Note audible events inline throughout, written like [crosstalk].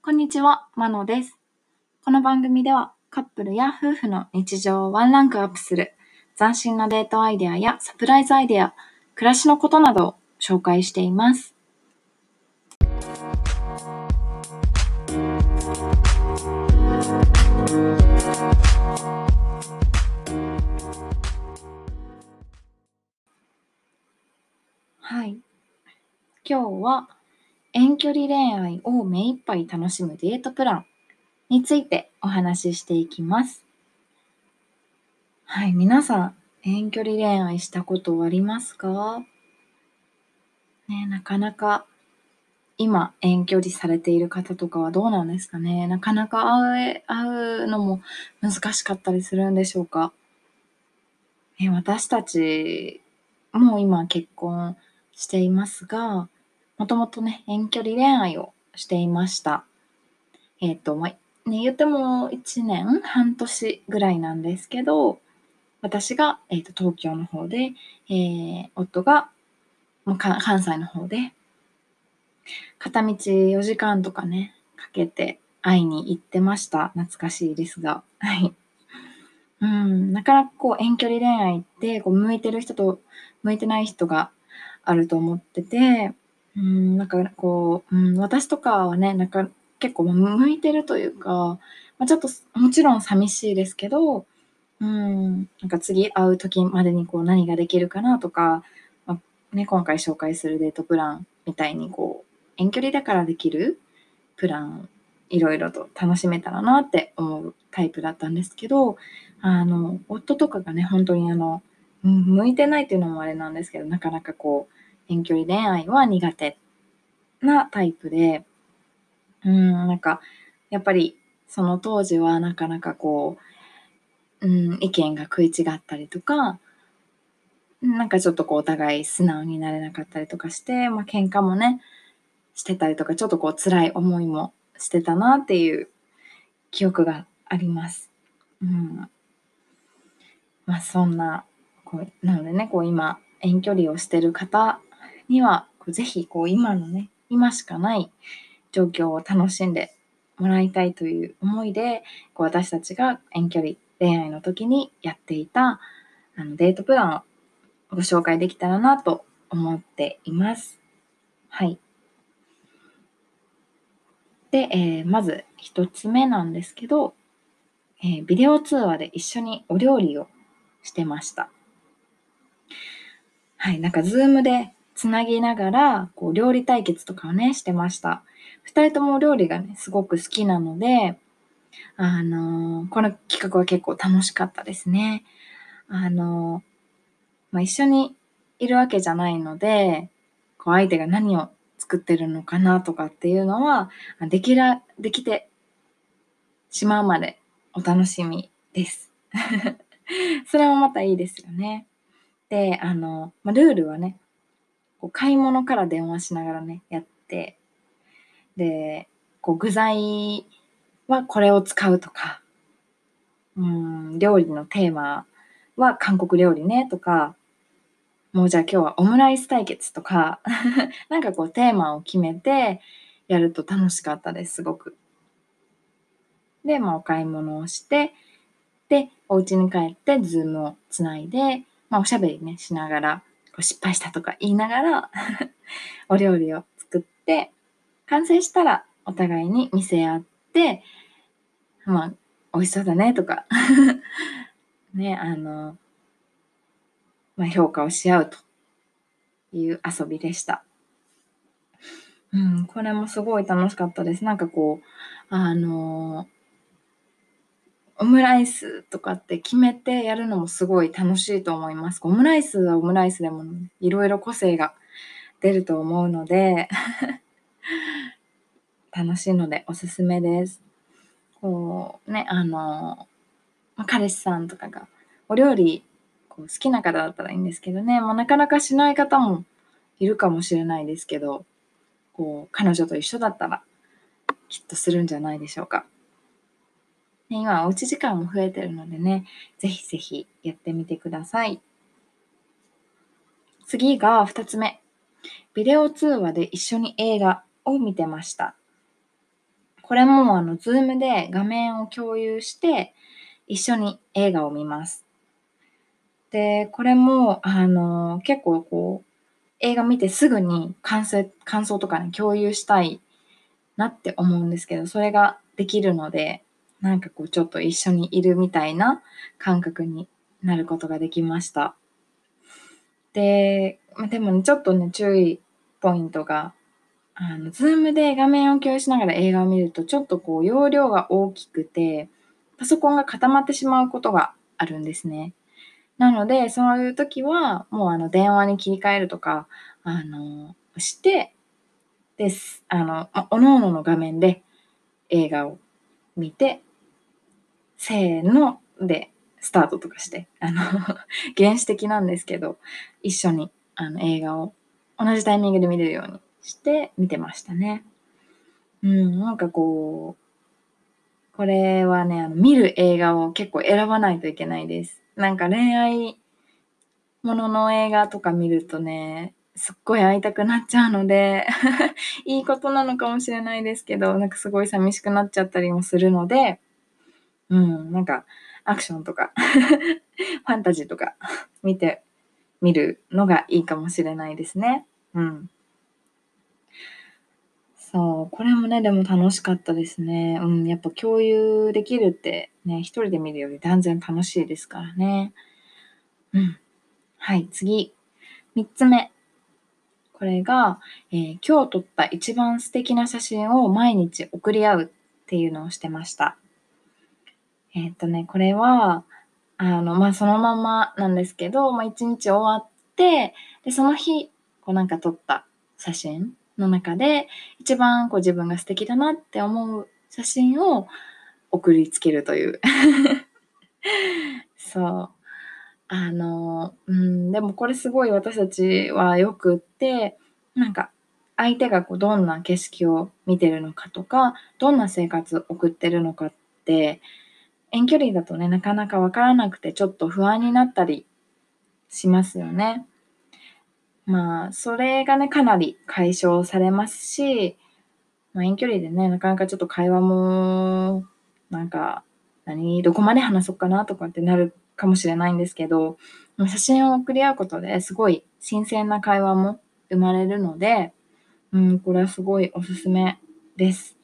こんにちは、まのです。この番組ではカップルや夫婦の日常をワンランクアップする斬新なデートアイデアやサプライズアイデア、暮らしのことなどを紹介しています。はい。今日は遠距離恋愛を目いっぱい楽しむデートプランについてお話ししていきます。はい、皆さん遠距離恋愛したことありますか？ね、なかなか今遠距離されている方とかはどうなんですかね？なかなか会え会うのも難しかったりするんでしょうか？え私たちも今結婚していますが、もともとね、遠距離恋愛をしていました。えっ、と、まあ、ね、言っても1年、半年ぐらいなんですけど、私が、えー、と東京の方で、えー夫がまあ関西の方で、片道4時間とかね、かけて会いに行ってました。懐かしいですが。はい。うん、なかなかこう遠距離恋愛ってこう向いてる人と向いてない人があると思ってて、うん、なんかこう、うん、私とかはね、なんか結構向いてるというか、まあ、ちょっともちろん寂しいですけど、うん、なんか次会う時までにこう何ができるかなとか、まあね、今回紹介するデートプランみたいにこう遠距離だからできるプランいろいろと楽しめたらなって思うタイプだったんですけどあの夫とかがね本当にあの向いてないっていうのもあれなんですけどなかなかこう遠距離恋愛は苦手なタイプでうんなんかやっぱりその当時はなかなかこう、うん、意見が食い違ったりとかなんかちょっとこうお互い素直になれなかったりとかして、まあ喧嘩もねしてたりとかちょっとこう辛い思いもしてたなっていう記憶があります。うん、まあそんなこうなのでねこう今遠距離をしてる方にはぜひこう今のね今しかない状況を楽しんでもらいたいという思いでこう私たちが遠距離恋愛の時にやっていたあのデートプランをご紹介できたらなと思っています。はい。で、えーまず一つ目なんですけど、えービデオ通話で一緒にお料理をしてました。はい、なんかズームでつなぎながら、こう料理対決とかをね、してました。二人とも料理がね、すごく好きなので、あのーこの企画は結構楽しかったですね。あのーまあ、一緒にいるわけじゃないので、こう相手が何を作ってるのかなとかっていうのは、できら、できてしまうまでお楽しみです。[laughs] それもまたいいですよね。で、あの、まあ、ルールはね、こう買い物から電話しながらね、やって、で、こう具材はこれを使うとか、うん、料理のテーマは韓国料理ねとか、もうじゃあ今日はオムライス対決とか、[laughs] なんかこうテーマを決めてやると楽しかったです、すごく。で、まあお買い物をして、で、お家に帰ってズームをつないで、まあおしゃべりね、しながら、う失敗したとか言いながら、[laughs] お料理を作って、完成したらお互いに見せ合って、まあ、美味しそうだねとか、[laughs] ね、あの、まあ、評価をし合うという遊びでした。うん、これもすごい楽しかったです。なんかこう、あのオムライスとかって決めてやるのもすごい楽しいと思います。オムライスはオムライスでもいろいろ個性が出ると思うので、[laughs] 楽しいのでおすすめです。こうね、あの、ま彼氏さんとかがお料理こう好きな方だったらいいんですけどね、まあ、なかなかしない方もいるかもしれないですけど、こう彼女と一緒だったらきっとするんじゃないでしょうか。今おうち時間も増えてるのでね、ぜひぜひやってみてください。次が2つ目。ビデオ通話で一緒に映画を見てました。これもあの、ズームで画面を共有して、一緒に映画を見ます。で、これも、あの、結構こう、映画見てすぐに感想感想とかね、共有したいなって思うんですけど、それができるので、なんかこうちょっと一緒にいるみたいな感覚になることができました。で、でもね、ちょっとね、注意ポイントが、あの、ズームで画面を共有しながら映画を見ると、ちょっとこう容量が大きくて、パソコンが固まってしまうことがあるんですね。なので、そういう時は、もうあの、電話に切り替えるとか、あの、して、です。あの、おのおのの画面で映画を見て、せーのでスタートとかして、あの [laughs] 原始的なんですけど、一緒にあの映画を同じタイミングで見れるようにして見てましたね。うん、なんかこう、これはね、あの見る映画を結構選ばないといけないです。なんか恋愛ものの映画とか見るとね、すっごい会いたくなっちゃうので [laughs] いいことなのかもしれないですけど、なんかすごい寂しくなっちゃったりもするので、うん、なんかアクションとか [laughs] ファンタジーとか見てみるのがいいかもしれないですね。うん。そう、これもね、でも楽しかったですね。うん、やっぱ共有できるってね、一人で見るより断然楽しいですからね。うん。はい、次。三つ目。これが、えー、今日撮った一番素敵な写真を毎日送り合うっていうのをしてました。え、っとね、これは、あの、まあ、そのままなんですけど、まあ、一日終わって、で、その日、こうなんか撮った写真の中で、一番こう自分が素敵だなって思う写真を送りつけるという [laughs] そう。あの、うん、でもこれすごい私たちはよくって、なんか相手がこうどんな景色を見てるのかとか、どんな生活を送ってるのかって、遠距離だとね、なかなかわからなくてちょっと不安になったりしますよね。まあ、それがね、かなり解消されますし、まあ、遠距離でね、なかなかちょっと会話も、なんか、何、どこまで話そうかなとかってなるかもしれないんですけど、写真を送り合うことですごい新鮮な会話も生まれるので、うん、これはすごいおすすめです。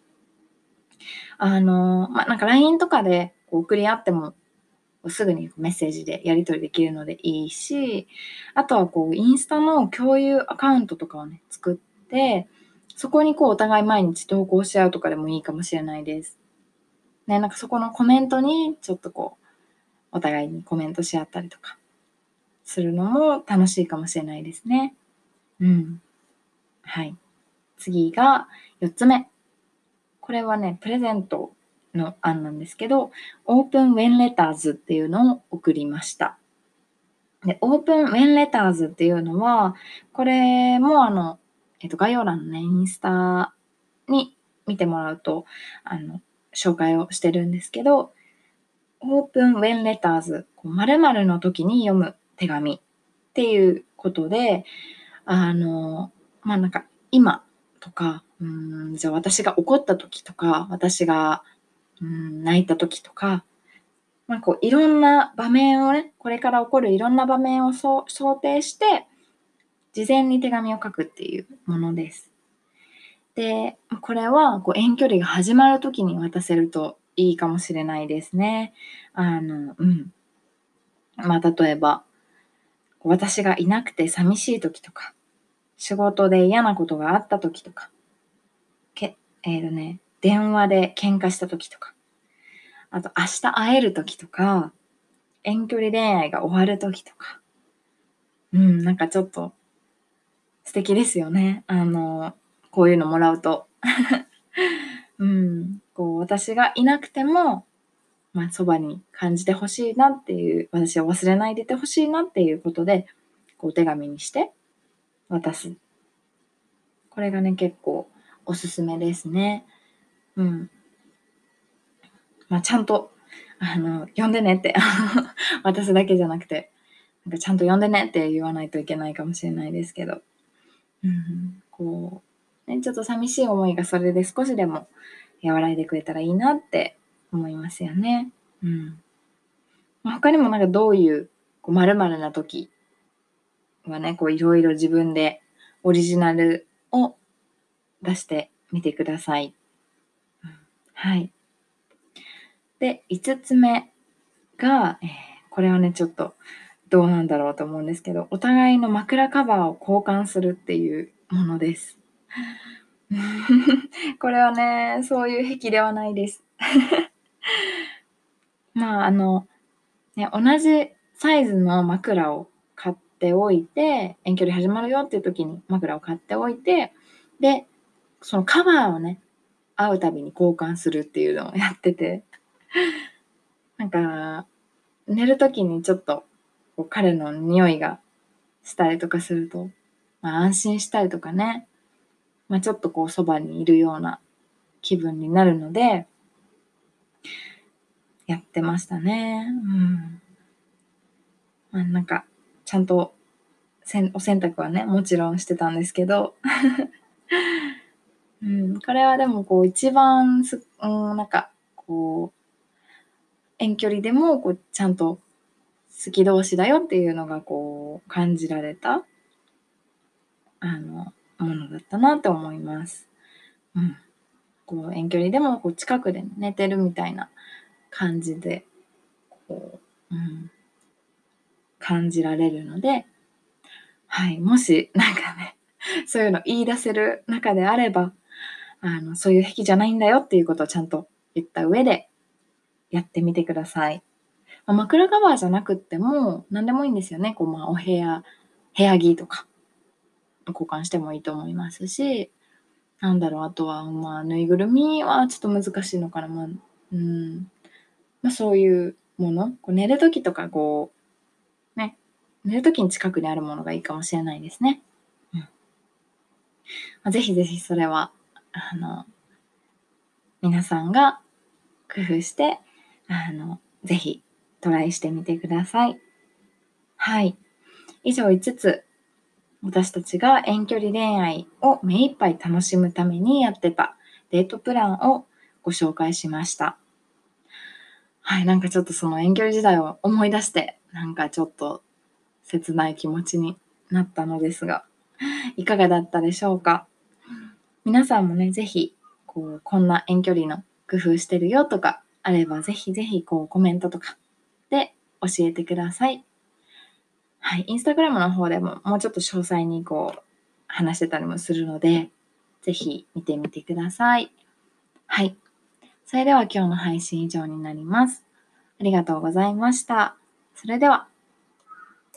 あの、まあ、なんか LINE とかで送り合ってもすぐにメッセージでやり取りできるのでいいし、あとはこう、インスタの共有アカウントとかをね、作って、そこにこう、お互い毎日投稿し合うとかでもいいかもしれないです。ね、なんかそこのコメントにちょっとこう、お互いにコメントし合ったりとかするのも楽しいかもしれないですね。うん。はい。次が4つ目。これはね、プレゼントの案なんですけど、オープンウェンレターズっていうのを送りました。で、オープンウェンレターズっていうのは、これもあの、えっと、概要欄のね、インスタに見てもらうと、あの、紹介をしてるんですけど、オープンウェンレターズ、〇〇の時に読む手紙っていうことで、あの、まあ、なんか、今とか、うん、じゃあ私が怒った時とか、私が、泣いた時とか、まあ、こう、いろんな場面をね、これから起こるいろんな場面を想定して、事前に手紙を書くっていうものです。で、これはこう遠距離が始まる時に渡せるといいかもしれないですね。あの、うん。まあ、例えば、私がいなくて寂しい時とか、仕事で嫌なことがあった時とか、け、え、ー、とね、電話で喧嘩した時とか、あと明日会える時とか、遠距離恋愛が終わる時とか、うん、なんかちょっと素敵ですよね。あの、こういうのもらうと。[laughs] うん、こう私がいなくても、まあ、そばに感じてほしいなっていう、私を忘れないでてほしいなっていうことで、こうお手紙にして渡す。これがね、結構おすすめですね。うん。まあ、ちゃんと、あの、呼んでねって [laughs] 渡すだけじゃなくて、なんかちゃんと呼んでねって言わないといけないかもしれないですけど、うん、こう、ね、ちょっと寂しい思いがそれで少しでも、和らいでくれたらいいなって思いますよね。うん。他にもなんかどういうこう〇〇な時はね、こういろいろ自分でオリジナルを出してみてください。はい。で、5つ目が、えー、これはね、ちょっとどうなんだろうと思うんですけど、お互いの枕カバーを交換するっていうものです。[laughs] これはね、そういう癖ではないです。[laughs] まあ、あの、ね、同じサイズの枕を買っておいて、遠距離始まるよっていう時に枕を買っておいて、で、そのカバーをね、会うたびに交換するっていうのをやってて、[laughs] なんか、寝る時にちょっとこう彼の匂いがしたりとかすると、まあ、安心したりとかね、まあ、ちょっとこうそばにいるような気分になるので、やってましたね。うん。まあ、なんか、ちゃんとせんお洗濯はね、もちろんしてたんですけど、[laughs] うん、これはでもこう一番す、うん、なんかこう、遠距離でもこうちゃんと好き同士だよっていうのがこう感じられた、あの、ものだったなって思います。うん。こう遠距離でもこう近くで寝てるみたいな感じで、こう、うん、感じられるので、はい、もしなんかね、[laughs] そういうの言い出せる中であれば、あの、そういう癖じゃないんだよっていうことをちゃんと言った上でやってみてください。まあ、枕カバーじゃなくっても何でもいいんですよね。こう、まあ、お部屋、部屋着とか交換してもいいと思いますし、なんだろう、あとは、まあ、ぬいぐるみはちょっと難しいのかな。まあ、うん。まあ、そういうもの。こう寝るときとか、こう、ね、寝るときに近くにあるものがいいかもしれないですね。うん。まあ、ぜひぜひそれは、あの、皆さんが工夫して、あの、ぜひトライしてみてください。はい。以上5つ、私たちが遠距離恋愛を目いっぱい楽しむためにやってたデートプランをご紹介しました。はい、なんかちょっとその遠距離時代を思い出して、なんかちょっと切ない気持ちになったのですが、いかがだったでしょうか？皆さんもね、ぜひ、こう、こんな遠距離の工夫してるよとかあれば、ぜひぜひこうコメントとかで教えてください。はい、インスタグラムの方でももうちょっと詳細にこう話してたりもするので、ぜひ見てみてください。はい。それでは今日の配信以上になります。ありがとうございました。それでは。